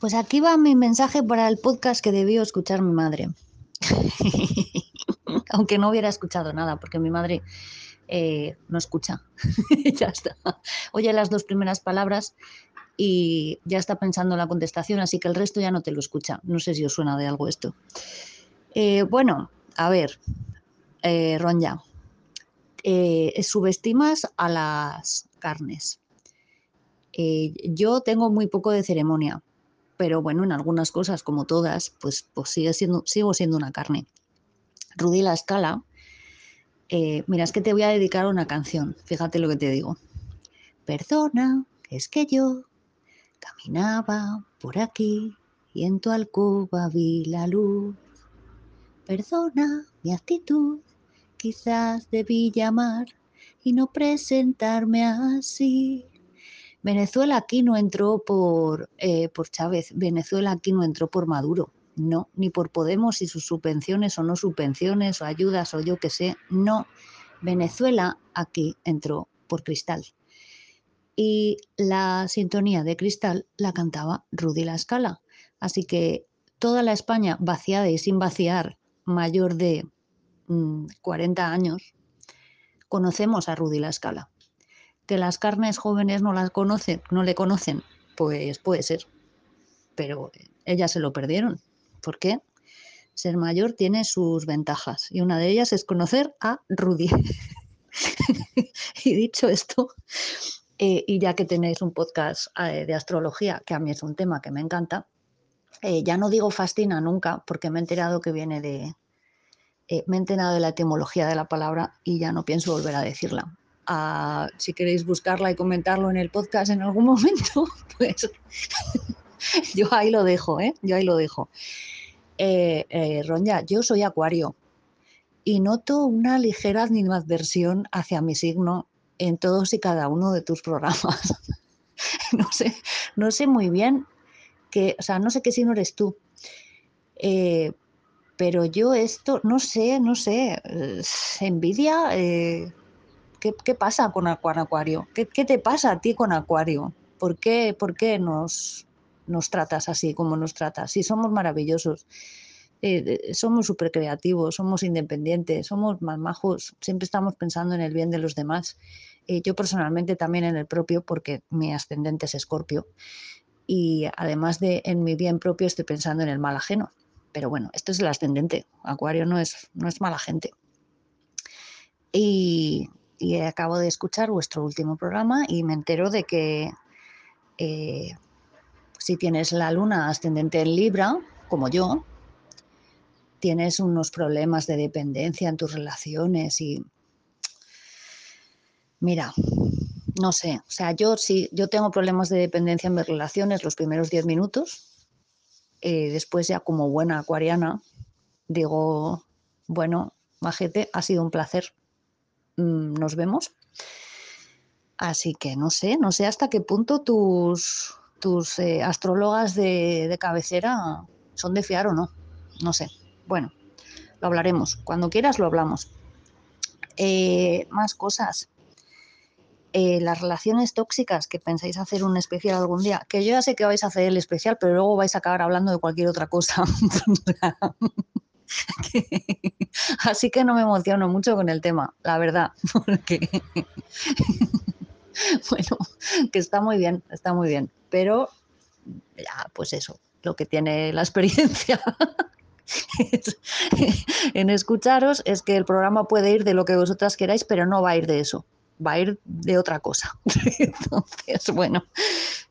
Pues aquí va mi mensaje para el podcast que debió escuchar mi madre. Aunque no hubiera escuchado nada, porque mi madre eh, no escucha. ya está. Oye las dos primeras palabras y ya está pensando en la contestación, así que el resto ya no te lo escucha. No sé si os suena de algo esto. Eh, bueno, a ver, eh, Ronja, eh, subestimas a las carnes. yo tengo muy poco de ceremonia, pero bueno, en algunas cosas, como todas, pues, pues sigue siendo, sigo siendo una carne. Rudy La Escala, mira, es que te voy a dedicar una canción, fíjate lo que te digo. Perdona, es que yo caminaba por aquí y en tu alcoba vi la luz Perdona mi actitud, quizás debí llamar y no presentarme así. Venezuela aquí no entró por, eh, por Chávez, Venezuela aquí no entró por Maduro, no, ni por Podemos y sus subvenciones o no subvenciones o ayudas o yo qué sé, no. Venezuela aquí entró por Cristal. Y la sintonía de Cristal la cantaba Rudy La Escala. Así que toda la España vaciada y sin vaciar mayor de 40 mm, años, conocemos a Rudy La Escala. Que las carnes jóvenes no las conocen, no le conocen, pues puede ser. Pero ellas se lo perdieron. ¿Por qué? Ser mayor tiene sus ventajas y una de ellas es conocer a Rudy. y dicho esto, eh, y ya que tenéis un podcast eh, de astrología, que a mí es un tema que me encanta, eh, ya no digo fascina nunca, porque me he enterado que viene de. Me he enterado de la etimología de la palabra y ya no pienso volver a decirla. Si queréis buscarla y comentarlo en el podcast en algún momento, pues yo ahí lo dejo, ¿eh? Yo ahí lo dejo. Eh, Ronja, yo soy acuario y noto una ligera animadversión hacia mi signo en todos y cada uno de tus programas. no sé, no sé muy bien que, o sea, no sé qué signo eres tú, eh, pero yo esto, no sé, no sé, eh, envidia, eh, ¿qué, pasa con, Acuario? ¿Qué, te pasa a ti con Acuario? ¿Por qué, por qué nos, nos tratas así como nos tratas? Si somos maravillosos. somos súper creativos, somos independientes, somos más majos, siempre estamos pensando en el bien de los demás. yo personalmente también en el propio, porque mi ascendente es escorpio y además de en mi bien propio estoy pensando en el mal ajeno. Pero bueno, esto es el ascendente. Acuario no es, no es mala gente. Y, acabo de escuchar vuestro último programa y me entero de que eh, si tienes la luna ascendente en Libra, como yo, tienes unos problemas de dependencia en tus relaciones y mira, no sé, o sea, yo sí, yo tengo problemas de dependencia en mis relaciones los primeros 10 minutos, eh, después ya como buena acuariana, digo, bueno, majete, ha sido un placer, nos vemos. Así que no sé, no sé hasta qué punto tus, tus eh, astrólogas de, cabecera son de fiar o no, no sé. Bueno, lo hablaremos, cuando quieras lo hablamos. Eh, más cosas. Eh, las relaciones tóxicas que pensáis hacer un especial algún día, que yo ya sé que vais a hacer el especial, pero luego vais a acabar hablando de cualquier otra cosa. Así que no me emociono mucho con el tema, la verdad, porque bueno, que está muy bien, está muy bien, pero ya, pues eso, lo que tiene la experiencia en escucharos es que el programa puede ir de lo que vosotras queráis, pero no va a ir de eso va a ir de otra cosa. Entonces, bueno,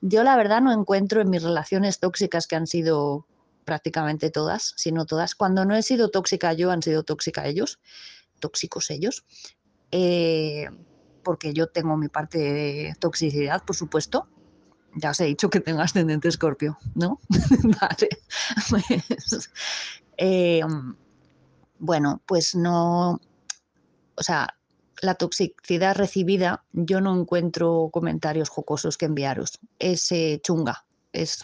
yo la verdad no encuentro en mis relaciones tóxicas que han sido prácticamente todas, sino todas. Cuando no he sido tóxica yo, han sido tóxica ellos, tóxicos ellos, eh, porque yo tengo mi parte de toxicidad, por supuesto. Ya os he dicho que tengo ascendente escorpio, ¿no? vale. Pues, eh, bueno, pues no, o sea, la toxicidad recibida, yo no encuentro comentarios jocosos que enviaros. Es eh, chunga, es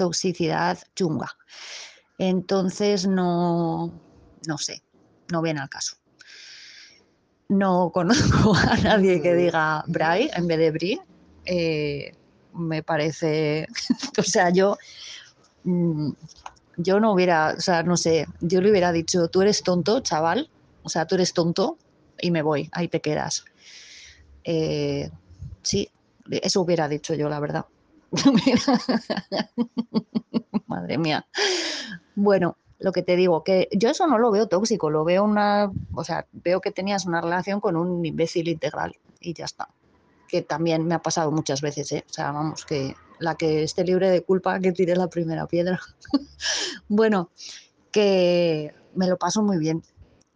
toxicidad chunga. Entonces no, no sé, no viene al caso. No conozco a nadie que diga Bray en vez de Bri. Eh, me parece, o sea, yo, mm, yo no hubiera, o sea, no sé, yo le hubiera dicho, tú eres tonto, chaval, o sea, tú eres tonto y me voy, ahí te quedas. Eh, sí, eso hubiera dicho yo, la verdad. Madre mía. Bueno, lo que te digo, que yo eso no lo veo tóxico, lo veo una, o sea, veo que tenías una relación con un imbécil integral y ya está. Que también me ha pasado muchas veces, ¿eh? O sea, vamos, que la que esté libre de culpa, que tire la primera piedra. bueno, que me lo paso muy bien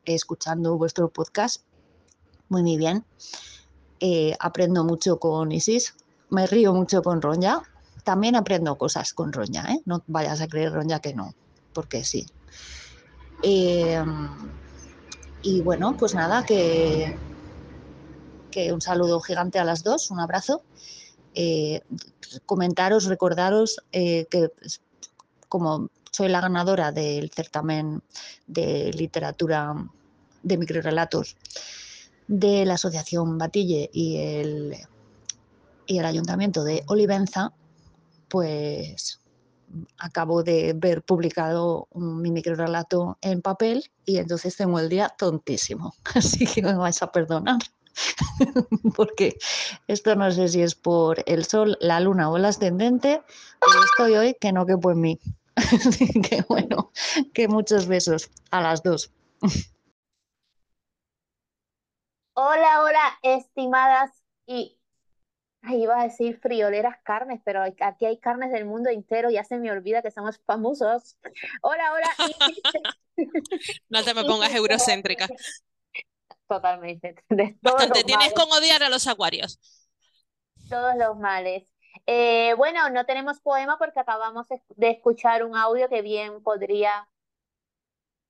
escuchando vuestro podcast, muy, muy bien. Eh, aprendo mucho con Isis, me río mucho con Ronya, también aprendo cosas con Roña, ¿eh? No vayas a creer, Roña, que no, porque sí. Em, y bueno, pues nada, que, que un saludo gigante a las dos, un abrazo. Eh, comentaros, recordaros eh, que como soy la ganadora del certamen de literatura de microrelatos de la Asociación Batille y el, y el Ayuntamiento de Olivenza, pues acabo de ver publicado mi microrelato en papel y entonces tengo el día tontísimo. Así que me vais a perdonar. Porque esto no sé si es por el sol, la luna o el ascendente, pero estoy hoy que no quepo en mí. Así que bueno, que muchos besos a las dos. Hola, hola, estimadas y Ahí iba a decir frioleras carnes, pero aquí hay carnes del mundo entero, ya se me olvida que somos famosos. Hola, hola. no te me pongas eurocéntrica. Totalmente. Bastante tienes con odiar a los acuarios. Todos los males. Eh, bueno, no tenemos poema porque acabamos de escuchar un audio que bien podría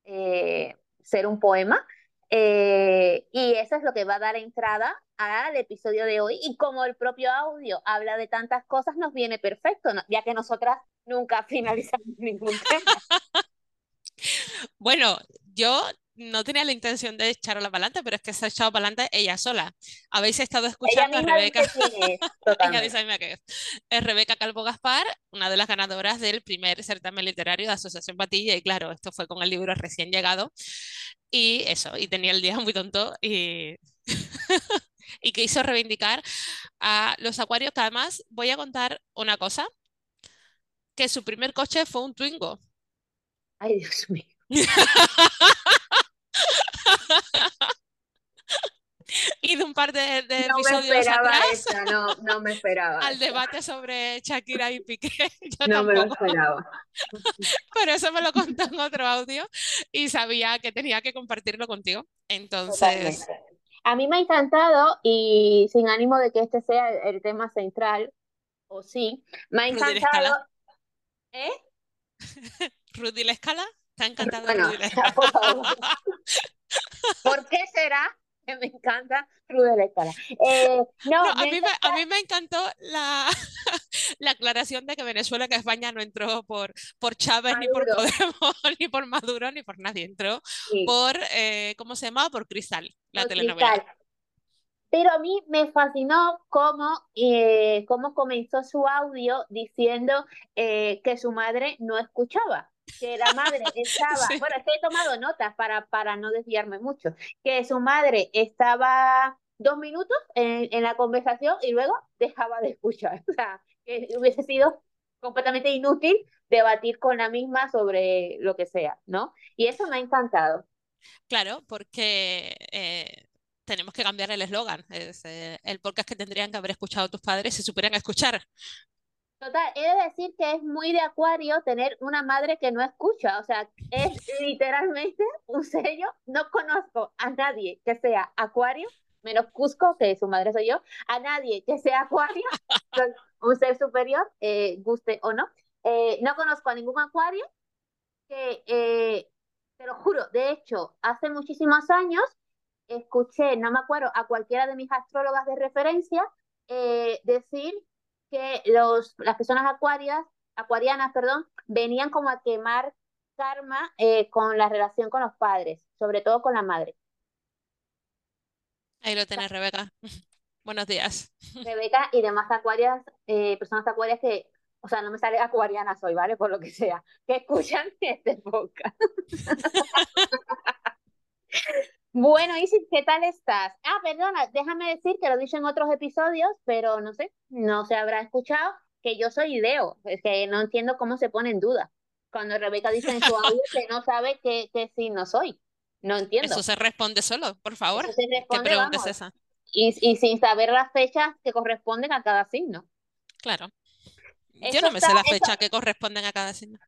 eh, ser un poema. Eh, y eso es lo que va a dar entrada al episodio de hoy. Y como el propio audio habla de tantas cosas, nos viene perfecto, ya que nosotras nunca finalizamos ningún tema. Bueno, yo no tenía la intención de echar la palante, pero es que se ha echado para adelante ella sola. Habéis estado escuchando a Rebeca. ella dice que es Rebeca Calvo Gaspar, una de las ganadoras del primer certamen literario de Asociación Patilla. Y claro, esto fue con el libro recién llegado. Y eso, y tenía el día muy tonto y. y que hizo reivindicar a los acuarios, que además voy a contar una cosa, que su primer coche fue un Twingo. Ay, Dios mío. y de un par de, episodios atrás no, no, me esperaba al debate sobre Shakira y Piqué. no me lo esperaba. Pero eso me lo contó en otro audio y sabía que tenía que compartirlo contigo. Entonces. A mí me ha encantado y sin ánimo de que este sea el, tema central, o sí, me ha encantado. ¿Eh? Rudy la escala. Está encantado. por, qué será? que me encanta Escala. Eh, no, a, mí me, a, mí me, encantó la, la, aclaración de que Venezuela, que España no entró por, por Chávez, ni por Podemos, ni por Maduro, ni por nadie. Entró por, eh, ¿cómo se llama? Por Cristal, la telenovela. Pero a mí me fascinó cómo, eh, cómo comenzó su audio diciendo que su madre no escuchaba que la madre estaba, bueno, es que he tomado notas para, para no desviarme mucho, que su madre estaba dos minutos en, en la conversación y luego dejaba de escuchar. O sea, que hubiese sido completamente inútil debatir con la misma sobre lo que sea, ¿no? Y eso me ha encantado. Claro, porque eh, tenemos que cambiar el eslogan. Es eh, el podcast que tendrían que haber escuchado tus padres si supieran escuchar. Total, he de decir que es muy de acuario tener una madre que no escucha, o sea, es literalmente un sello. No conozco a nadie que sea acuario, menos Cusco, que su madre soy yo, a nadie que sea acuario, un ser superior, eh, guste o no. Eh, no conozco a ningún acuario que, eh, te lo juro, de hecho, hace muchísimos años escuché, no me acuerdo, a cualquiera de mis astrólogas de referencia decir que los, las personas acuarias, acuarianas, perdón, venían como a quemar karma eh, con la relación con los padres, sobre todo con la madre. Ahí lo tenés, Rebeca. Buenos días. Rebeca y demás acuarias, eh, personas acuarias que, o sea, no me sale acuariana soy, ¿vale? Por lo que sea, que escuchan este podcast. Bueno, Isis, ¿qué tal estás? Ah, perdona, déjame decir que lo he dicho en otros episodios, pero no sé, no se habrá escuchado que yo soy Leo. Es que no entiendo cómo se pone en duda. Cuando Rebeca dice en su audio que no sabe qué, qué signo soy. No entiendo. Eso se responde solo, por favor. Eso se ¿Qué responde, pregunta es vamos, esa? y, y sin saber las fechas que corresponden a cada signo. Claro. Yo no me sé está, la eso fecha que corresponden a cada signo.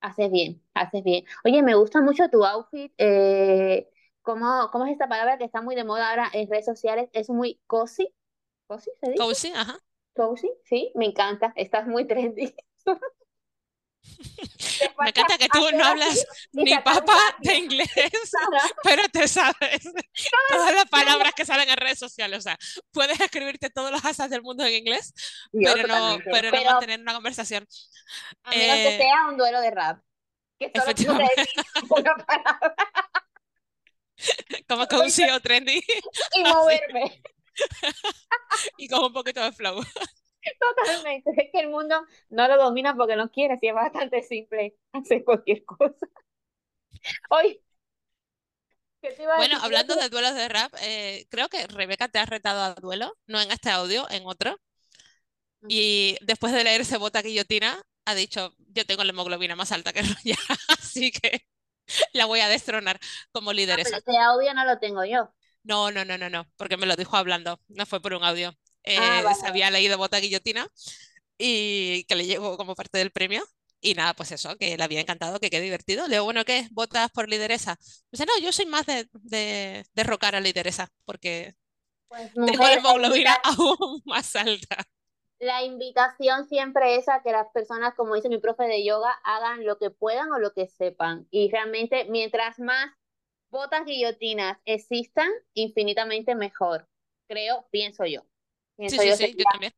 haces bien, haces bien. Oye, me gusta mucho tu outfit. Eh, ¿cómo, cómo es esta palabra que está muy de moda ahora en redes sociales? Es muy cozy. ¿Cozy se dice? Cozy, ajá. Cozy, sí, me encanta. Estás muy trendy. Me encanta que tú no hablas ni papa de inglés, pero te sabes todas las palabras que salen en redes sociales. O sea, puedes escribirte todos los asas del mundo en inglés, pero no, pero no mantener una conversación. a menos que Eh, sea un duelo de rap. Que solo una palabra como cozy o trendy y moverme. y con un poquito de flow. Totalmente. Es que el mundo no lo domina porque no quiere, si es bastante simple hacer cualquier cosa. Oye, ¿qué te iba a Bueno, decir? Hablando de duelos de rap, eh, creo que Rebeca te ha retado a duelo, no en este audio, en otro. Y después de leer ese bota guillotina, ha dicho, yo tengo la hemoglobina más alta que Roya, así que la voy a destronar como Ah, pero lideresa. ese audio no lo tengo yo. No, no, no, no, no, porque me lo dijo hablando, no fue por un audio. Ah, Eh, vale, se vale. había leído bota guillotina y que le llegó como parte del premio. Y nada, pues eso, que le había encantado, que qué divertido. Le digo, bueno, ¿qué? ¿Votas por lideresa? Dice, no, yo soy más de, de, de rocar a lideresa, porque Pues tengo la hemoglobina aún más alta. La invitación siempre es a que las personas, como dice mi profe de yoga, hagan lo que puedan o lo que sepan. Y realmente, mientras más botas guillotinas existan, infinitamente mejor. Creo, pienso yo. Sí, Pienso sí, yo sí, yo sería también.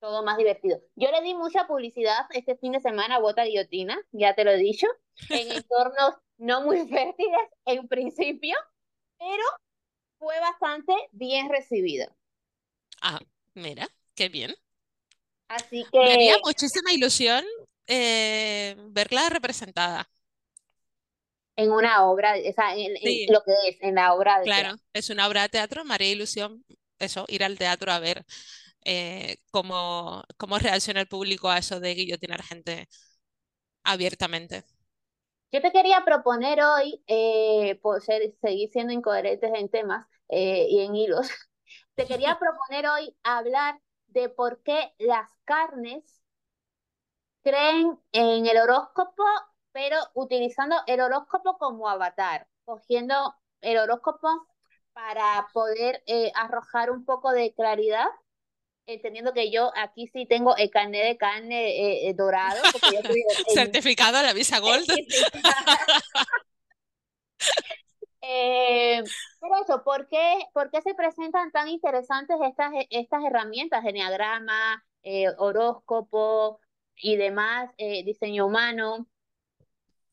todo más divertido. Yo le di mucha publicidad este fin de semana a Bota Guillotina, ya te lo he dicho, en entornos no muy fértiles en principio, pero fue bastante bien recibido. Ah, mira, qué bien. Así Me haría que muchísima ilusión eh, verla representada. en una obra, o sea, en, lo que es, en la obra de claro, teatro. es una obra de teatro, me haría ilusión eso, ir al teatro a ver eh, cómo, cómo reacciona el público a eso de guillotinar gente abiertamente. Yo te quería proponer hoy, eh, por ser, seguir siendo incoherentes en temas eh, y en hilos, te quería proponer hoy hablar de por qué las carnes creen en el horóscopo, pero utilizando el horóscopo como avatar, cogiendo el horóscopo para poder eh, arrojar un poco de claridad, entendiendo que yo aquí sí tengo el carnet de carne eh, eh, dorado, porque yo soy el, el- Certificado de la Visa Gold. Eh, eso, ¿por qué, por qué se presentan tan interesantes estas, estas herramientas, enneagrama, eh, horóscopo y demás, eh, diseño humano?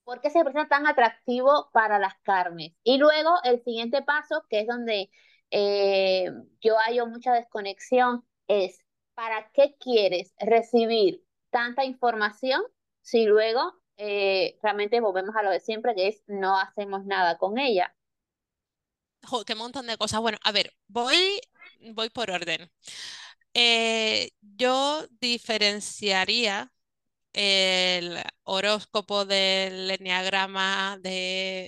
¿Por qué se presenta tan atractivo para las carnes? Y luego el siguiente paso, que es donde eh, yo hallo mucha desconexión, es ¿para qué quieres recibir tanta información si luego eh, realmente volvemos a lo de siempre, que es no hacemos nada con ella? Jo, qué montón de cosas. Bueno, a ver, voy, voy por orden. Eh, yo diferenciaría el horóscopo del enneagrama de,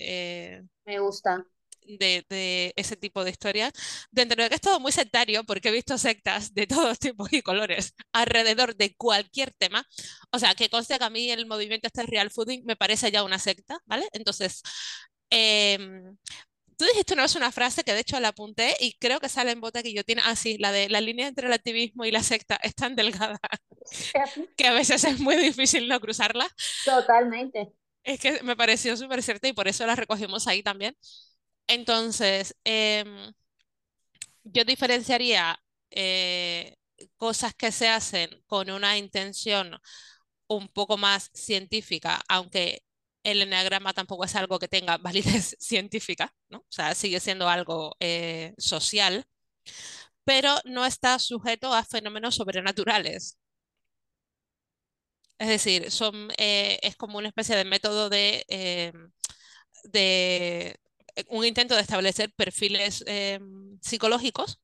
eh, Me gusta. de, de ese tipo de historias, dentro de que es todo muy sectario, porque he visto sectas de todos tipos y colores alrededor de cualquier tema. O sea, que conste que a mí el movimiento este real fooding me parece ya una secta, ¿vale? Entonces, em, tú dijiste una vez una frase que de hecho la apunté y creo que sale en bota que yo tiene, ah, sí, la de la línea entre el activismo y la secta es tan delgada que a veces es muy difícil no cruzarla. Totalmente. Es que me pareció súper cierta y por eso la recogimos ahí también. Entonces, em, yo diferenciaría eh, cosas que se hacen con una intención un poco más científica, aunque el enneagrama tampoco es algo que tenga validez científica, ¿no? O sea, sigue siendo algo eh, social. pero no está sujeto a fenómenos sobrenaturales. Es decir, son, eh, es como una especie de método de, eh, de un intento de establecer perfiles psicológicos.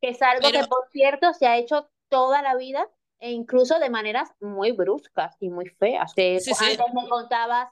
Que es algo que, por cierto, se ha hecho toda la vida e incluso de maneras muy bruscas y muy feas. antes me contabas,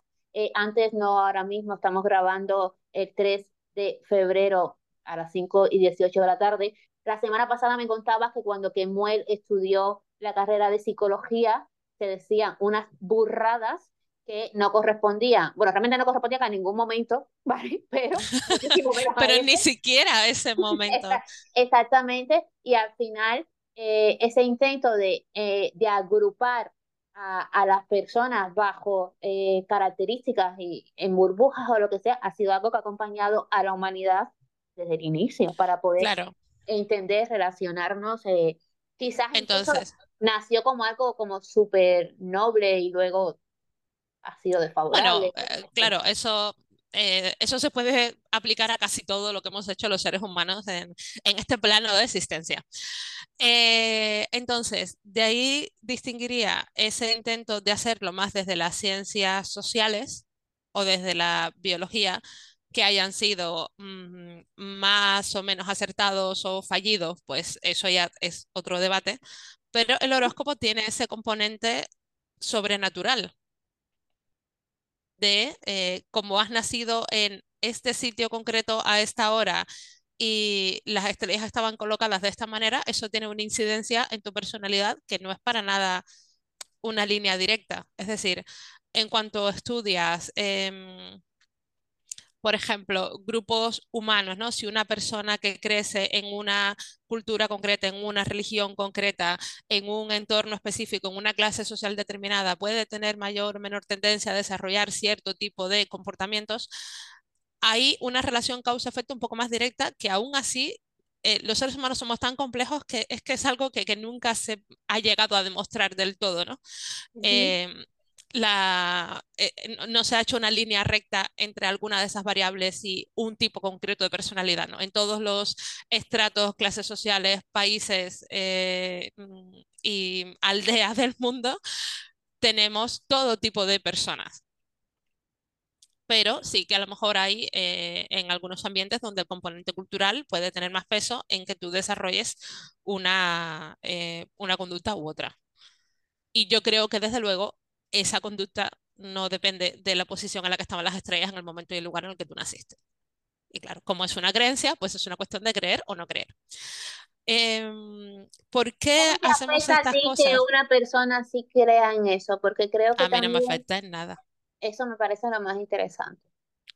antes no, ahora mismo estamos grabando el 3 de febrero a las 5 y 18 de la tarde. La semana pasada me contabas que cuando Kemuel estudió la carrera de psicología, se decían unas burradas que no correspondían, bueno, realmente no correspondían a ningún momento, ¿vale? Pero, Pero ni siquiera ese momento. Exactamente, y al final eh, ese intento de, eh, de agrupar a, a, las personas bajo eh, características y en burbujas o lo que sea, ha sido algo que ha acompañado a la humanidad desde el inicio para poder entender, relacionarnos. quizás entonces nació como algo como súper noble y luego ha sido desfavorable. Bueno, claro, eso, eh, eso se puede aplicar a casi todo lo que hemos hecho los seres humanos en, este plano de existencia. Eh, entonces, de ahí distinguiría ese intento de hacerlo más desde las ciencias sociales o desde la biología, que hayan sido mm, más o menos acertados o fallidos, pues eso ya es otro debate, pero el horóscopo tiene ese componente sobrenatural de eh, como has nacido en este sitio concreto a esta hora y las estrellas estaban colocadas de esta manera, eso tiene una incidencia en tu personalidad que no es para nada una línea directa. Es decir, en cuanto estudias... Em, por ejemplo, grupos humanos, ¿no? Si una persona que crece en una cultura concreta, en una religión concreta, en un entorno específico, en una clase social determinada, puede tener mayor o menor tendencia a desarrollar cierto tipo de comportamientos, hay una relación causa-efecto un poco más directa que aún así eh, los seres humanos somos tan complejos que es que es algo que, nunca se ha llegado a demostrar del todo, ¿no? La, eh, no se ha hecho una línea recta entre alguna de esas variables y un tipo concreto de personalidad. ¿no? En todos los estratos, clases sociales, países eh, mm, y aldeas del mundo tenemos todo tipo de personas. Pero sí que a lo mejor hay eh, en algunos ambientes donde el componente cultural puede tener más peso en que tú desarrolles una, una conducta u otra. Y yo creo que desde luego esa conducta no depende de la posición en la que estaban las estrellas en el momento y el lugar en el que tú naciste. Y claro, como es una creencia, pues es una cuestión de creer o no creer. Em, ¿Por qué hacemos estas cosas? que una persona sí crea en eso? Porque creo que a mí no me afecta en nada. Eso me parece lo más interesante.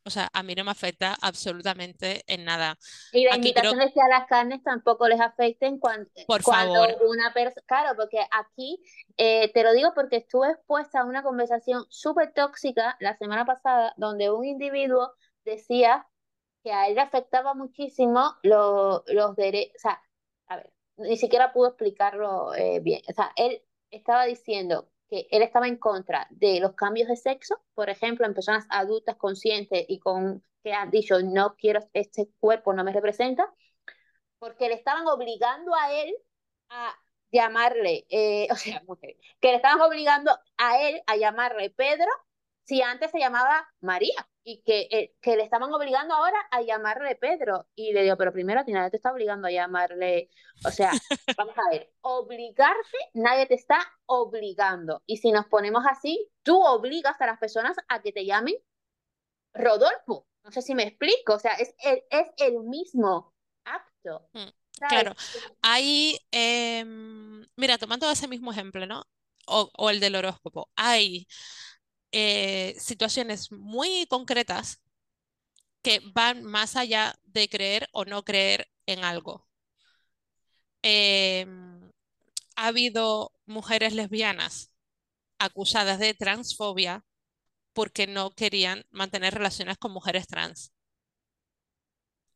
O sea, a mí no me afecta absolutamente en nada. Y la invitación es que a las carnes tampoco les afecten cuando, Por cuando una persona... Claro, porque aquí, eh, te lo digo porque estuve expuesta a una conversación súper tóxica la semana pasada donde un individuo decía que a él le afectaba muchísimo los derechos... O sea, a ver, ni siquiera pudo explicarlo eh, bien. O sea, él estaba diciendo que él estaba en contra de los cambios de sexo, por ejemplo, en personas adultas conscientes y con que han dicho no quiero este cuerpo, no me representa, porque le estaban obligando a él a llamarle, eh, o sea, que le estaban obligando a él a llamarle Pedro si antes se llamaba María y que, eh, que le estaban obligando ahora a llamarle Pedro. Y le digo, pero primero a ti nadie te está obligando a llamarle, o sea, vamos a ver, obligarte, nadie te está obligando. Y si nos ponemos así, tú obligas a las personas a que te llamen Rodolfo. No sé si me explico, o sea, es el, es el mismo acto. Mm, claro, hay, em, mira, tomando ese mismo ejemplo, ¿no? O, o el del horóscopo, hay eh, situaciones muy concretas que van más allá de creer o no creer en algo. Em, ha habido mujeres lesbianas acusadas de transfobia porque no querían mantener relaciones con mujeres trans.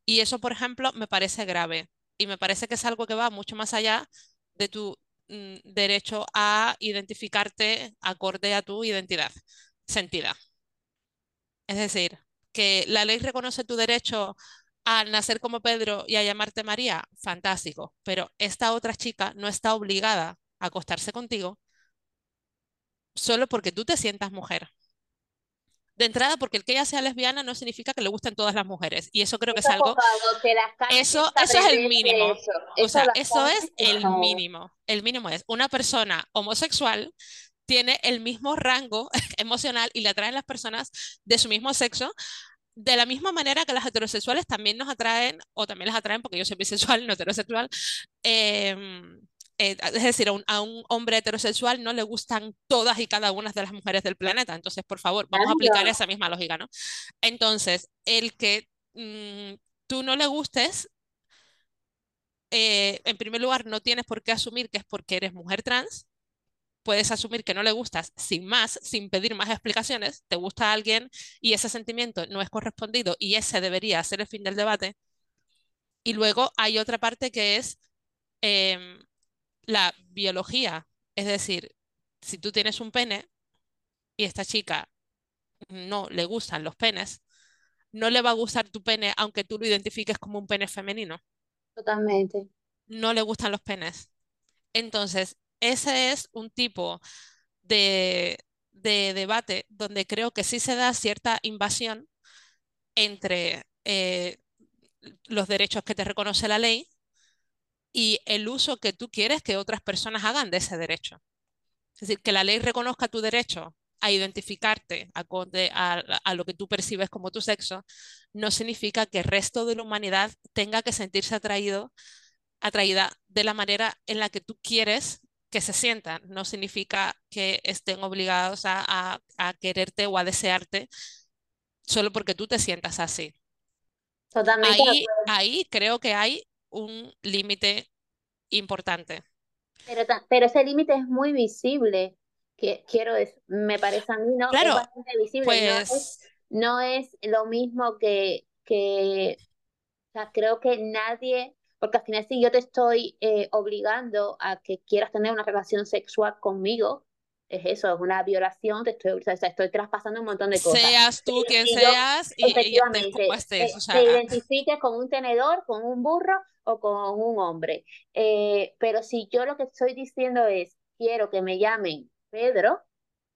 Y eso, por ejemplo, me parece grave y me parece que es algo que va mucho más allá de tu mm, derecho a identificarte acorde a tu identidad sentida. Es decir, que la ley reconoce tu derecho al nacer como Pedro y a llamarte María, fantástico, pero esta otra chica no está obligada a acostarse contigo solo porque tú te sientas mujer. De entrada, porque el que ella sea lesbiana no significa que le gusten todas las mujeres. Y eso creo que es algo... eso, eso es el mínimo. o sea, eso es el mínimo. El mínimo es una persona homosexual tiene el mismo rango emocional y le atraen las personas de su mismo sexo de la misma manera que las heterosexuales también nos atraen, o también las atraen, porque yo soy bisexual, no heterosexual, em, eh, es decir, a un, hombre heterosexual no le gustan todas y cada una de las mujeres del planeta. Entonces, por favor, vamos a aplicar esa misma lógica, ¿no? Entonces, el que mm, tú no le gustes, eh, en primer lugar, no tienes por qué asumir que es porque eres mujer trans, puedes asumir que no le gustas sin más, sin pedir más explicaciones, te gusta a alguien y ese sentimiento no es correspondido y ese debería ser el fin del debate. Y luego hay otra parte que es em, la biología, es decir, si tú tienes un pene y esta chica no le gustan los penes, no le va a gustar tu pene aunque tú lo identifiques como un pene femenino. Totalmente. No le gustan los penes. Entonces, ese es un tipo de, debate donde creo que sí se da cierta invasión entre eh, los derechos que te reconoce la ley y el uso que tú quieres que otras personas hagan de ese derecho. Es decir, que la ley reconozca tu derecho a identificarte a, a, lo que tú percibes como tu sexo, no significa que el resto de la humanidad tenga que sentirse atraído, atraída de la manera en la que tú quieres que se sientan, no significa que estén obligados a, quererte o a desearte solo porque tú te sientas así. Totalmente. Ahí, ahí creo que hay un límite importante. Pero, pero ese límite es muy visible. Que, quiero me parece a mí, ¿no? Claro, es bastante visible. pues... No, es, lo mismo que, que o sea, creo que nadie porque al final si yo te estoy eh, obligando a que quieras tener una relación sexual conmigo, es eso, es una violación, te estoy, o sea, estoy traspasando un montón de cosas. Seas tú quien seas y, efectivamente, te, identifiques con un tenedor, con un burro o con un hombre. Eh, pero si yo lo que estoy diciendo es, quiero que me llamen Pedro,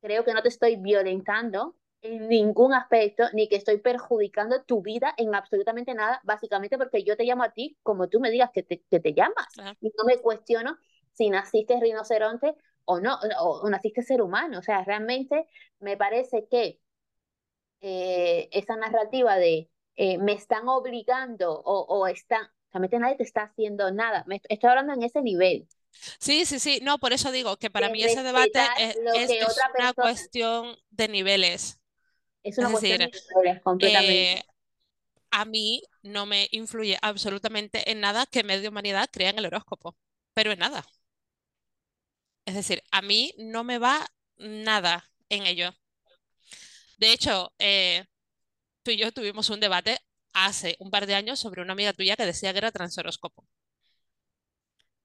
creo que no te estoy violentando, en ningún aspecto, ni que estoy perjudicando tu vida en absolutamente nada, básicamente porque yo te llamo a ti como tú me digas que te, que te llamas. Y no me cuestiono si naciste rinoceronte o no, o, naciste ser humano. O sea, realmente me parece que eh, esa narrativa de eh, me están obligando o, o están, realmente nadie te está haciendo nada. Me estoy hablando en ese nivel. Sí, sí, sí, no, por eso digo que para mí ese debate es, una cuestión de niveles. Es una cuestión de completamente. Eh, a mí no me influye absolutamente en nada que medio humanidad crea en el horóscopo, pero en nada. Es decir, a mí no me va nada en ello. De hecho, eh, tú y yo tuvimos un debate hace un par de años sobre una amiga tuya que decía que era transhoróscopo.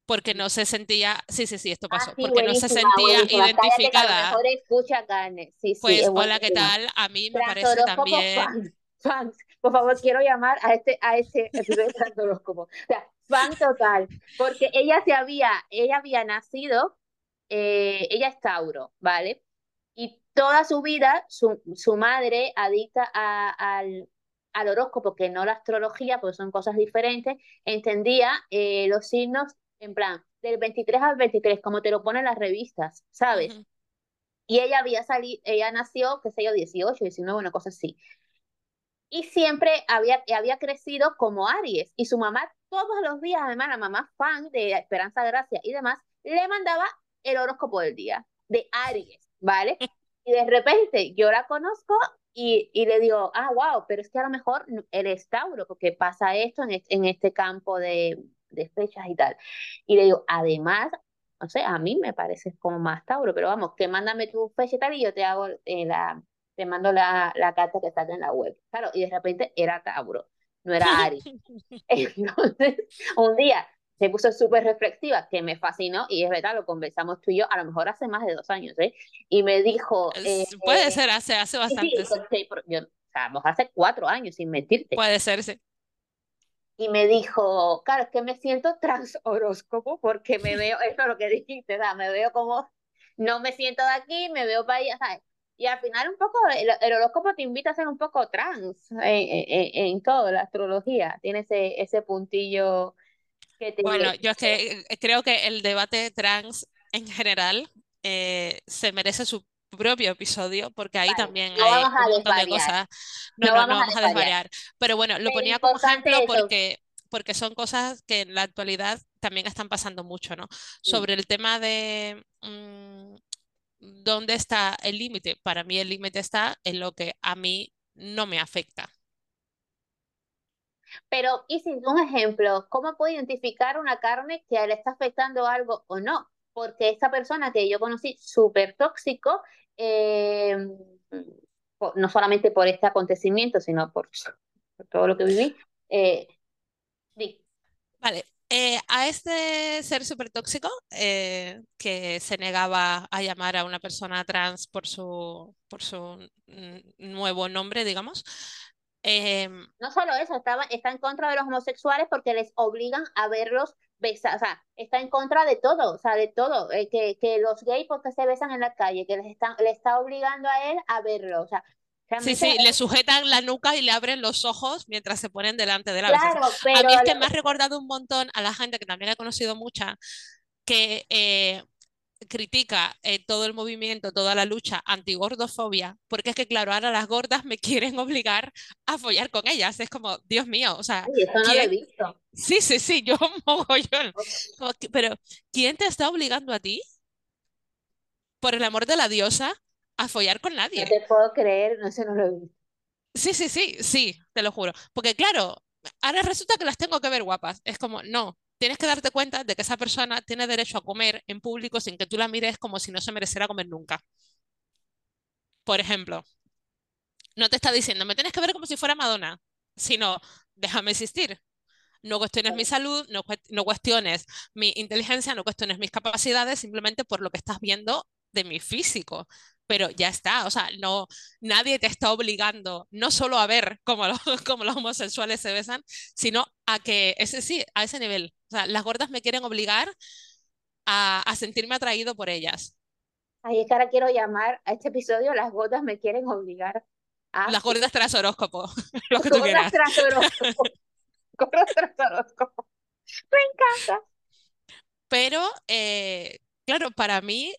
Porque no se sentía, sí, sí, sí, esto ah, pasó, porque no se sentía identificada. escucha, Sí, sí, pues, hola, ¿qué tal? A mí me parece también. Fans, Por favor, quiero llamar a este, a este episodio de horóscopo. O sea, fan total. Porque ella se había, ella había nacido, eh, ella es Tauro, ¿vale? Y toda su vida, su, su madre, adicta a, al, al horóscopo, que no la astrología, porque son cosas diferentes, entendía eh, los signos en plan, del 23 al 23, como te lo ponen las revistas, ¿sabes? Y ella había salido, ella nació, qué sé yo, 18, 19, una cosa así. Y siempre había, había crecido como Aries. Y su mamá, todos los días, además, la mamá fan de Esperanza Gracia y demás, le mandaba el horóscopo del día, de Aries, ¿vale? Y de repente yo la conozco y, y, le digo, ah, wow, pero es que a lo mejor eres Tauro, porque pasa esto en en este campo de, de fechas y tal. Y le digo, además, no sé, a mí me parece como más Tauro, pero vamos, que mándame tu fecha y tal y yo te hago eh, la, te mando la, la carta que está en la web. Claro, y de repente era Tauro, no era Ari. Entonces, un día se puso súper reflexiva, que me fascinó, y es verdad, lo conversamos tú y yo, a lo mejor hace más de dos años, ¿eh? Y me dijo... Eh, puede ser, hace, hace bastante. Sí, o sea, hace cuatro años, sin mentirte. Puede ser, sí y me dijo, claro, es que me siento trans horóscopo porque me veo, eso es lo que dijiste, o sea, me veo como, no me siento de aquí, me veo para allá, ¿sabes? Y al final un poco, el, horóscopo te invita a ser un poco trans en, en, todo, la astrología, tiene ese, ese puntillo que te... Bueno, yo es que eh, creo que el debate trans en general eh, se merece su propio episodio, porque ahí también hay un montón de cosas. No, no, no, vamos, a, desvariar. Pero bueno, lo ponía como ejemplo porque, porque son cosas que en la actualidad también están pasando mucho, ¿no? Sobre el tema de mm, ¿dónde está el límite? Para mí el límite está en lo que a mí no me afecta. Pero, y sin un ejemplo, ¿cómo puedo identificar una carne que le está afectando algo o no? Porque esta persona que yo conocí, súper tóxico, eh, no solamente por este acontecimiento, sino por, todo lo que viví. Eh, vale, eh, a este ser súper tóxico eh, que se negaba a llamar a una persona trans por su, por su nuevo nombre, digamos. Em, no solo eso, estaba, está en contra de los homosexuales porque les obligan a verlos besar, o sea, está en contra de todo, o sea, de todo, eh, que, que los gays porque se besan en la calle, que les están, le está obligando a él a verlo, o sea, Sí, sí, le sujetan la nuca y le abren los ojos mientras se ponen delante de la claro, A mí es que me ha recordado un montón a la gente que también he conocido mucha, que eh, critica eh, todo el movimiento, toda la lucha antigordofobia, porque es que, claro, ahora las gordas me quieren obligar a follar con ellas. Es como, Dios mío, o sea. eso no lo he visto. Sí, sí, sí, yo mogollón. Pero, ¿quién te está obligando a ti? Por el amor de la diosa, a follar con nadie. No te puedo creer, no sé, no lo he visto. Sí, sí, sí, sí, te lo juro. Porque claro, ahora resulta que las tengo que ver guapas. Es como, no, tienes que darte cuenta de que esa persona tiene derecho a comer en público sin que tú la mires como si no se mereciera comer nunca. Por ejemplo, no te está diciendo, me tienes que ver como si fuera Madonna, sino, déjame existir. No cuestiones mi salud, no, no cuestiones mi inteligencia, no cuestiones mis capacidades, simplemente por lo que estás viendo de mi físico pero ya está, o sea, no, nadie te está obligando no solo a ver cómo los, los homosexuales se besan, sino a que, ese sí, a ese nivel, o sea, las gordas me quieren obligar a, sentirme atraído por ellas. Ahí es que ahora quiero llamar a este episodio Las gordas me quieren obligar a... Las gordas tras horóscopo, lo que tú quieras. Tras horóscopo. gordas tras horóscopo. Me encanta. Pero, eh, claro, para mí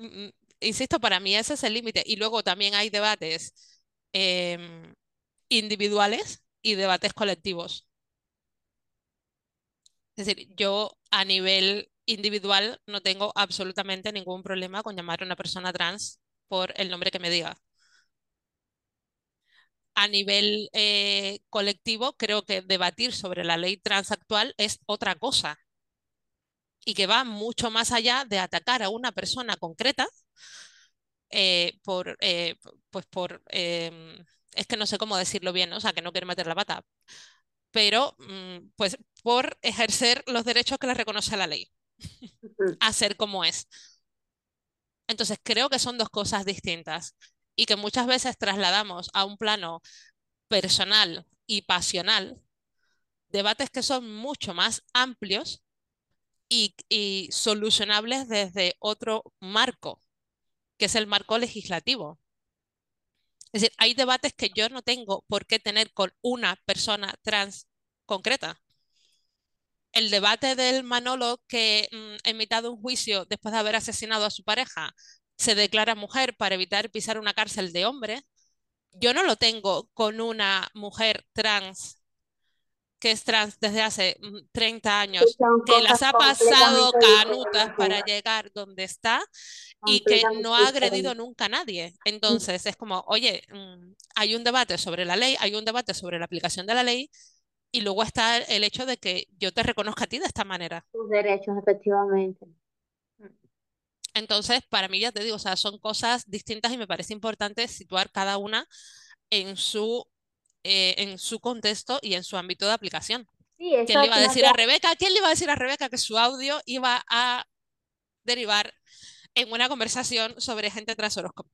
mm, insisto, para mí ese es el límite. Y luego también hay debates em, individuales y debates colectivos. Es decir, yo a nivel individual no tengo absolutamente ningún problema con llamar a una persona trans por el nombre que me diga. A nivel eh, colectivo, creo que debatir sobre la ley trans actual es otra cosa y que va mucho más allá de atacar a una persona concreta eh, por, eh, pues por, em, es que no sé cómo decirlo bien, o sea, que no quiere meter la pata, pero mm, pues por ejercer los derechos que le reconoce la ley, a ser como es. Entonces creo que son dos cosas distintas y que muchas veces trasladamos a un plano personal y pasional debates que son mucho más amplios y, y solucionables desde otro marco que es el marco legislativo. Es decir, hay debates que yo no tengo por qué tener con una persona trans concreta. El debate del Manolo que mm, de un juicio, después de haber asesinado a su pareja, se declara mujer para evitar pisar una cárcel de hombre, yo no lo tengo con una mujer trans que es trans desde hace 30 mm, años, que las ha pasado canutas para llegar donde está y que no ha agredido nunca a nadie. Entonces es como, oye, mm, hay un debate sobre la ley, hay un debate sobre la aplicación de la ley y luego está el hecho de que yo te reconozca a ti de esta manera. Tus derechos, efectivamente. Entonces, para mí, ya te digo, o sea, son cosas distintas y me parece importante situar cada una en su eh, en su contexto y en su ámbito de aplicación. ¿Quién le iba a decir a Rebeca? ¿Quién le iba a decir a Rebeca que su audio iba a derivar en una conversación sobre gente tras horóscopo?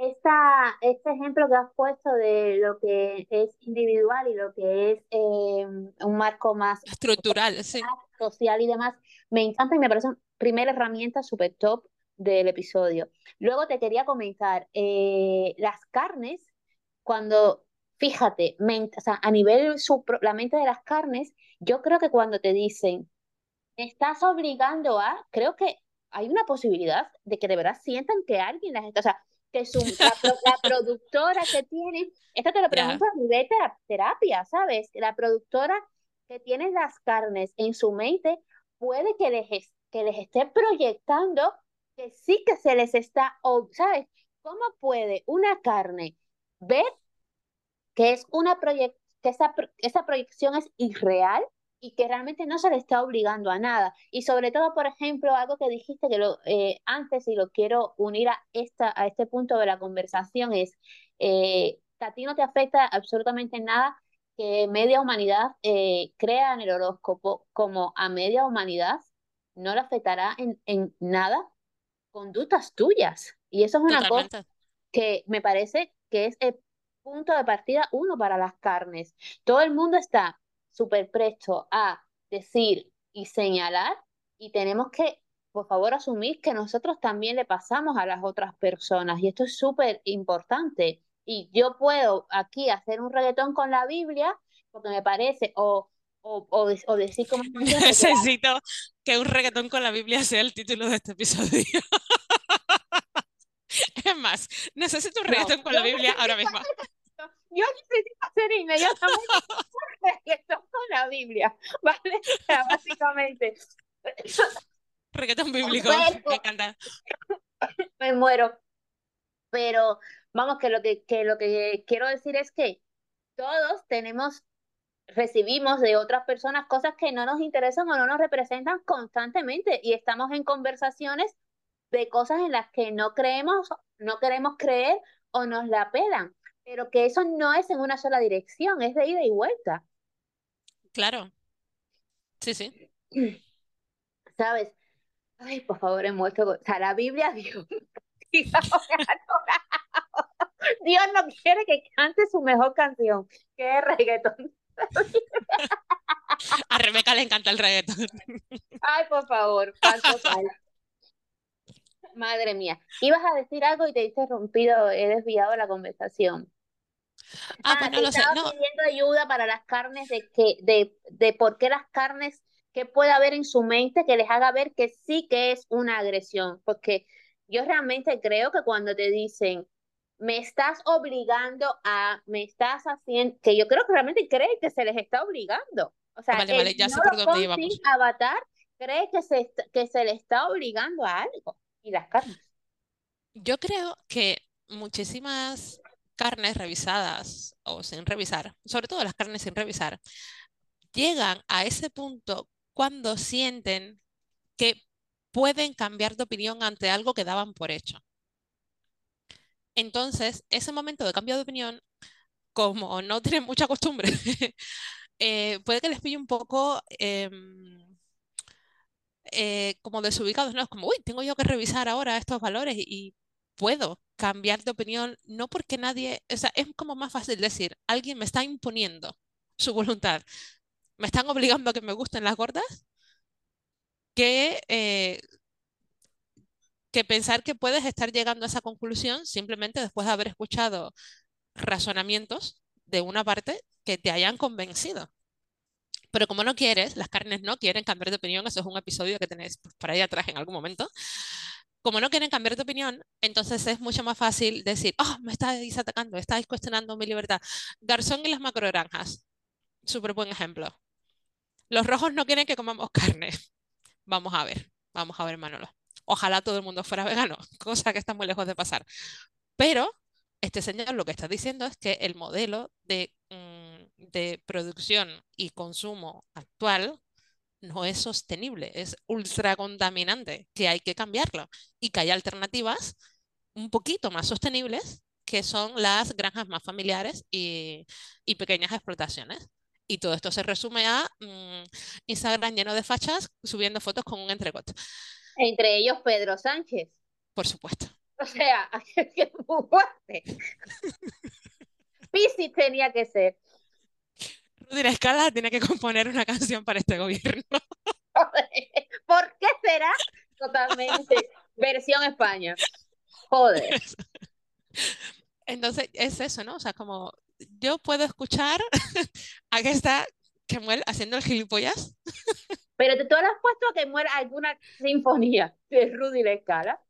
esta, este ejemplo que has puesto de lo que es individual y lo que es eh, un marco más estructural, social y demás, me encanta y me parece una primera herramienta súper top del episodio. Luego te quería comentar, eh, las carnes, cuando, fíjate, o sea, a nivel la mente de las carnes, yo creo que cuando te dicen, estás obligando a, creo que hay una posibilidad de que de verdad sientan que alguien las está, o sea, que su, la, productora que tiene, esto te lo pregunto a nivel terapia, ¿sabes? La productora que tiene las carnes en su mente puede que les, que les esté proyectando que sí que se les está, ¿sabes? ¿Cómo puede una carne ver que es una que esa, esa proyección es irreal y que realmente no se le está obligando a nada. Y sobre todo, por ejemplo, algo que dijiste que lo, eh, antes y lo quiero unir a, esta, a este punto de la conversación es, eh, que a ti no te afecta absolutamente nada que media humanidad eh, crea en el horóscopo como a media humanidad no le afectará en, en nada conductas tuyas. Y eso es una cosa que me parece que es el punto de partida uno para las carnes. Todo el mundo está súper presto a decir y señalar y tenemos que, por favor, asumir que nosotros también le pasamos a las otras personas y esto es súper importante. Y yo puedo aquí hacer un reggaetón con la Biblia porque me parece, o, o, o, decir como... Necesito que un reggaetón con la Biblia sea el título de este episodio. es más, necesito un reggaetón con la Biblia ahora mismo yo necesito hacer inmediatamente reggaetón con la Biblia, ¿vale? O sea, básicamente. Reggaetón bíblico, me encanta. Me muero. Pero vamos, que lo que, que lo que quiero decir es que todos tenemos, recibimos de otras personas cosas que no nos interesan o no nos representan constantemente y estamos en conversaciones de cosas en las que no creemos, no queremos creer o nos la pelan pero que eso no es en una sola dirección, es de ida y vuelta. Claro. Sí, sí. ¿Sabes? Ay, por favor, he muerto. O sea, la Biblia, Dios. Dios no quiere que cante su mejor canción, que es reggaetón. A Rebeca le encanta el reggaetón. Ay, por favor, Madre mía. Ibas a decir algo y te he interrumpido, he desviado la conversación. Ah, pues no lo sé. No. pidiendo ayuda para las carnes de que, de, de por qué las carnes, que puede haber en su mente que les haga ver que sí que es una agresión. Porque yo realmente creo que cuando te dicen, me estás obligando a, me estás haciendo, que yo creo que realmente creen que se les está obligando. O sea, vale, vale, ya sé por dónde íbamos. Avatar cree que se, que se le está obligando a algo. Y las carnes. Yo creo que muchísimas carnes revisadas o sin revisar, sobre todo las carnes sin revisar, llegan a ese punto cuando sienten que pueden cambiar de opinión ante algo que daban por hecho. Entonces, ese momento de cambio de opinión, como no tienen mucha costumbre, eh, puede que les pille un poco em, eh, como desubicados, ¿no? Es como, uy, tengo yo que revisar ahora estos valores y puedo cambiar de opinión, no porque nadie, o sea, es como más fácil decir, alguien me está imponiendo su voluntad, me están obligando a que me gusten las gordas, que, eh, que pensar que puedes estar llegando a esa conclusión simplemente después de haber escuchado razonamientos de una parte que te hayan convencido. Pero como no quieres, las carnes no quieren cambiar de opinión, eso es un episodio que tenéis pues, por ahí atrás en algún momento, como no quieren cambiar de opinión, entonces es mucho más fácil decir, oh, me estáis atacando, estáis cuestionando mi libertad. Garzón y las macroranjas, súper buen ejemplo. Los rojos no quieren que comamos carne. Vamos a ver, vamos a ver, Manolo. Ojalá todo el mundo fuera vegano, cosa que está muy lejos de pasar. Pero este señor lo que está diciendo es que el modelo de, mm, de producción y consumo actual no es sostenible, es ultra contaminante, que hay que cambiarlo y que hay alternativas un poquito más sostenibles, que son las granjas más familiares y, pequeñas explotaciones. Y todo esto se resume a mm, Instagram lleno de fachas subiendo fotos con un entregot. Entre ellos Pedro Sánchez. Por supuesto. O sea, que fuerte. Piscis tenía que ser. Rudy La Escala tiene que componer una canción para este gobierno. ¿Por qué será? Totalmente. Versión España. Joder. Entonces, es eso, ¿no? O sea, como yo puedo escuchar a que está Kemuel haciendo el gilipollas. Pero tú le has puesto a Kemuel alguna sinfonía de Rudy La Escala.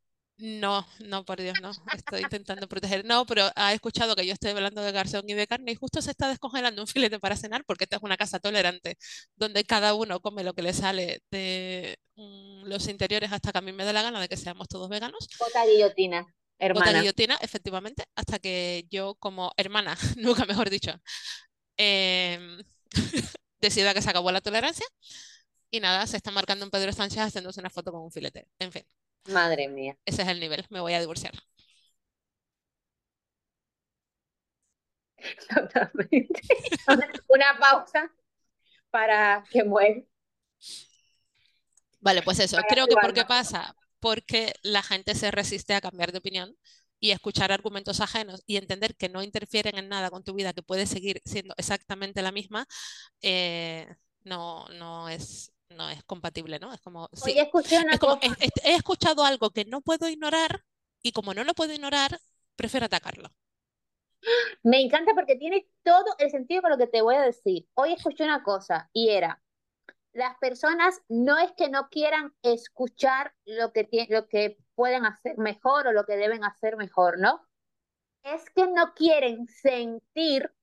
No, no, por Dios, no. Estoy intentando proteger. No, pero ha escuchado que yo estoy hablando de garzón y de carne y justo se está descongelando un filete para cenar porque esta es una casa tolerante donde cada uno come lo que le sale de mm, los interiores hasta que a mí me dé la gana de que seamos todos veganos. Bota guillotina, hermana. Bota guillotina, efectivamente, hasta que yo como hermana, nunca mejor dicho, em, decida que se acabó la tolerancia y nada, se está marcando un Pedro Sánchez haciéndose una foto con un filete. En fin. Madre mía. Ese es el nivel, me voy a divorciar. Totalmente. Una pausa para que muera. Vale, pues eso. Creo que ¿por qué pasa? Porque la gente se resiste a cambiar de opinión y escuchar argumentos ajenos y entender que no interfieren en nada con tu vida, que puede seguir siendo exactamente la misma, eh, no, no es no es compatible, ¿no? Es como, sí, he escuchado algo que no puedo ignorar y como no lo puedo ignorar, prefiero atacarlo. Me encanta porque tiene todo el sentido con lo que te voy a decir. Hoy escuché una cosa y era, las personas no es que no quieran escuchar lo que, lo que pueden hacer mejor o lo que deben hacer mejor, ¿no? Es que no quieren sentir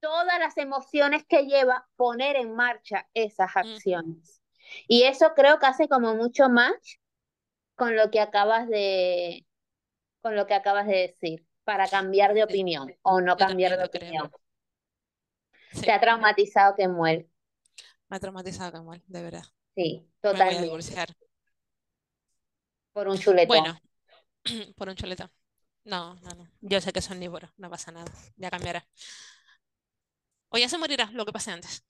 todas las emociones que lleva poner en marcha esas acciones. Y eso creo que hace como mucho más con lo que acabas de, con lo que acabas de decir, para cambiar de opinión o no cambiar de opinión. Se ha traumatizado que muere. Me ha traumatizado que muere, de verdad. Sí, totalmente. Por un chuletón. Bueno, por un chuletón. No, no, no. Yo sé que son omnívoros, no pasa nada. Ya cambiará. O ya se morirá lo que pase antes.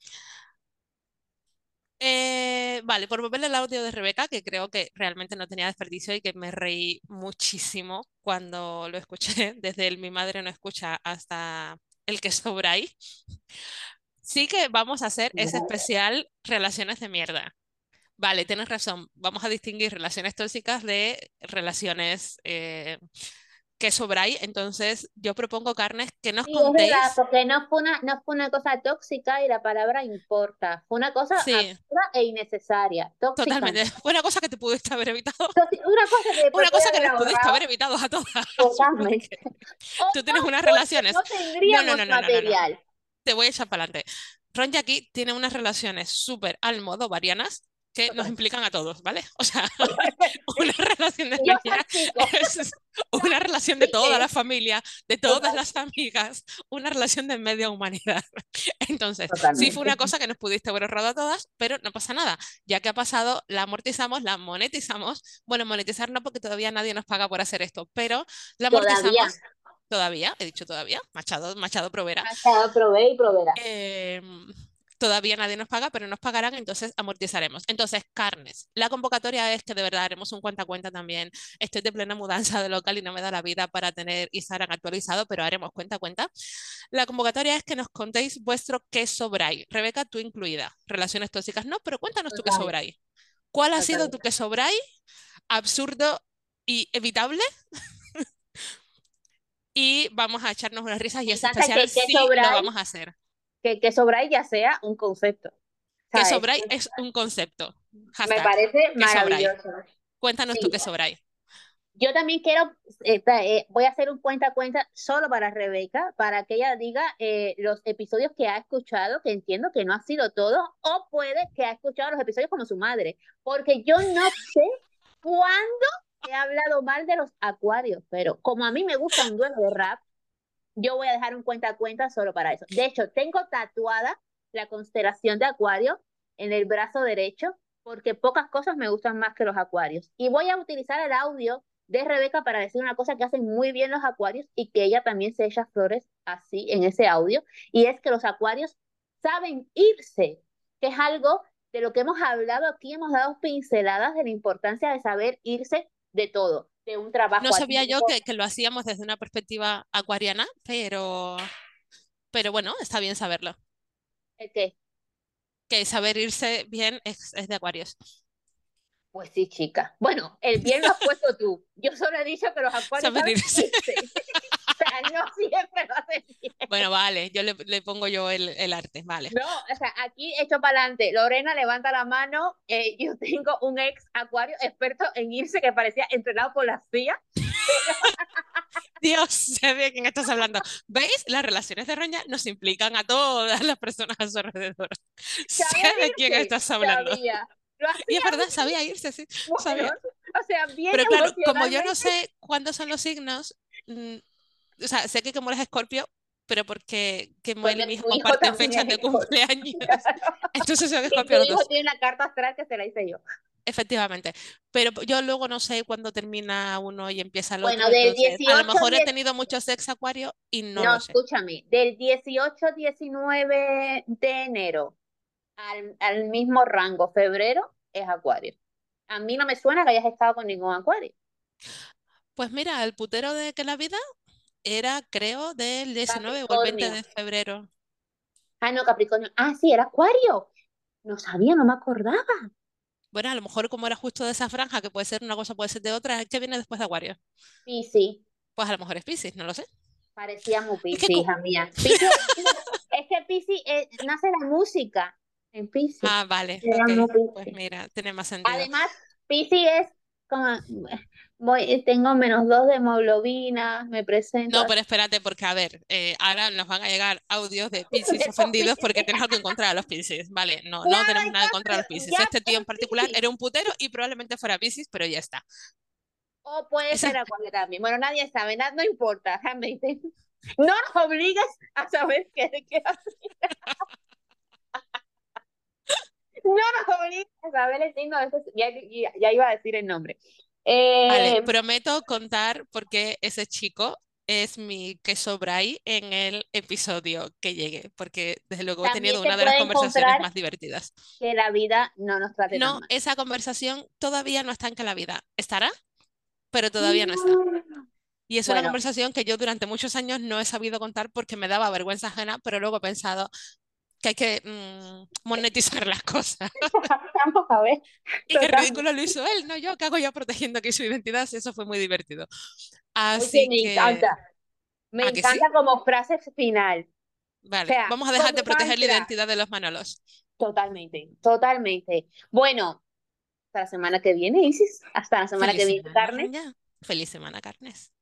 Eh, vale, por volver el audio de Rebeca, que creo que realmente no tenía desperdicio y que me reí muchísimo cuando lo escuché, desde el mi madre no escucha hasta el que sobra ahí. Sí que vamos a hacer ese especial relaciones de mierda. Vale, tienes razón. Vamos a distinguir relaciones tóxicas de relaciones eh, que sobráis, entonces yo propongo carnes que nos contéis. porque no fue, una, no fue una cosa tóxica y la palabra importa, fue una cosa absurda e innecesaria. Totalmente, fue una cosa que te pudiste haber evitado. Una cosa que, una cosa que nos pudiste haber evitado a todas. Totalmente. Tú tienes unas relaciones. No tendríamos no, no, material. Te voy a echar para adelante. Ron aquí tiene unas relaciones súper al modo varianas que nos implican a todos, ¿vale? O sea, una relación de es una relación de toda la familia, de todas las amigas, una relación de media humanidad. Entonces, sí fue una cosa que nos pudiste haber ahorrado a todas, pero no pasa nada. Ya que ha pasado, la amortizamos, la monetizamos. Bueno, monetizar no porque todavía nadie nos paga por hacer esto, pero la amortizamos. Todavía, he dicho todavía, Machado, Machado Provera. Machado Prove y Provera. Eh, todavía nadie nos paga, pero nos pagarán, entonces amortizaremos. Entonces, carnes. La convocatoria es que de verdad haremos un cuenta cuenta también. Estoy de plena mudanza de local y no me da la vida para tener Instagram actualizado, pero haremos cuenta cuenta. La convocatoria es que nos contéis vuestro qué sobráis. Rebeca, tú incluida. Relaciones tóxicas no, pero cuéntanos tú qué sobráis. ¿Cuál ha sido tu qué sobráis? Absurdo y evitable. y vamos a echarnos unas risas y ese especial sí lo vamos a hacer que, que Sobray ya sea un concepto. Que Sobray es un concepto. Me parece maravilloso. Cuéntanos tú qué Sobray. Yo también quiero, eh, eh, voy a hacer un cuenta a cuenta solo para Rebeca, para que ella diga eh, los episodios que ha escuchado, que entiendo que no ha sido todo, o puede que ha escuchado los episodios como su madre, porque yo no sé cuándo he hablado mal de los acuarios, pero como a mí me gusta un duelo de rap, yo voy a dejar un cuenta a cuenta solo para eso. De hecho, tengo tatuada la constelación de Acuario en el brazo derecho porque pocas cosas me gustan más que los acuarios. Y voy a utilizar el audio de Rebeca para decir una cosa que hacen muy bien los acuarios y que ella también se echa flores así en ese audio, y es que los acuarios saben irse, que es algo de lo que hemos hablado aquí, hemos dado pinceladas de la importancia de saber irse de todo. De un trabajo. No sabía yo que, que, lo hacíamos desde una perspectiva acuariana, pero, pero bueno, está bien saberlo. ¿El qué? Que saber irse bien es, es de acuarios. Pues sí, chica. Bueno, el bien lo has puesto tú. Yo solo he dicho que los acuarios irse. no siempre lo hacen bien. Bueno, vale, yo le, le pongo yo el, el, arte, vale. No, o sea, aquí hecho para adelante. Lorena levanta la mano. Eh, yo tengo un ex acuario experto en irse que parecía entrenado por la CIA. Dios, sé de quién estás hablando. ¿Veis? Las relaciones de roña nos implican a todas las personas a su alrededor. Sé de quién estás hablando. Sabía. Y es verdad, sabía irse, sí. o sea, bien Pero claro, como yo no sé cuándo son los signos, mmm, o sea, sé que como eres escorpio, pero porque que Moel y mi hijo comparten fechas es de cumpleaños. Entonces soy Y escorpio los hijo dos, tiene una carta astral que se la hice yo. efectivamente. Pero yo luego no sé cuándo termina uno y empieza el Bueno, otro. del Entonces, a lo 18 mejor he tenido muchos ex acuario y no, No, lo sé. escúchame, del 18 al 19 de enero al, al mismo rango, febrero, es acuario. A mí no me suena que hayas estado con ningún acuario. Pues mira, el putero de que la vida era, creo, del 19 o el 20 Capricornio. de febrero. Ah, no, Capricornio. Ah, sí, era acuario. No sabía, no me acordaba. Bueno, a lo mejor como era justo de esa franja, que puede ser una cosa, puede ser de otra, ¿qué viene después de Acuario? Sí, sí. Pues a lo mejor es Piscis, no lo sé. Parecía muy Es Piscis, que co- hija mía. Piscis- es que Piscis eh, nace la música en Piscis. Ah, vale, Pues mira, tiene más sentido. Además, Piscis es como, voy, tengo menos dos de hemoglobina, me presento. No, pero espérate, porque a ver, eh, ahora nos van a llegar audios de Piscis De ofendidos porque tienes algo en contra de los Piscis. Vale, no, no tenemos nada en contra de los ya Este tío en particular era un putero y probablemente fuera Piscis, pero ya está. O puede Esa- ser acuario también. Bueno, nadie sabe, nada, no importa, realmente. No nos obligues a saber qué, qué. No nos obligues a saber el signo de ese, ya, ya, ya iba a decir el nombre. Eh, Vale, prometo contar porque ese chico es mi queso bray en el episodio que llegue, porque desde luego he tenido una de las conversaciones más divertidas. que la vida no nos trate tan No, mal. esa conversación todavía no está en que la vida estará, pero todavía no está. Y es una Bueno. conversación que yo durante muchos años no he sabido contar porque me daba vergüenza ajena, pero luego he pensado que hay que mm, monetizar las cosas. Vamos a ver. Y qué ridículo lo hizo él, no yo, ¿qué hago yo protegiendo aquí su identidad? Eso fue muy divertido. Oye, Así me que, encanta. Me ¿A que sí? encanta como frase final. vale, sea, vamos a dejar de proteger la identidad de los Manolos. Totalmente, totalmente. Bueno, hasta la semana que viene, Isis. Hasta la semana Feliz que viene, semana, Carnes. Feliz semana, Carnes.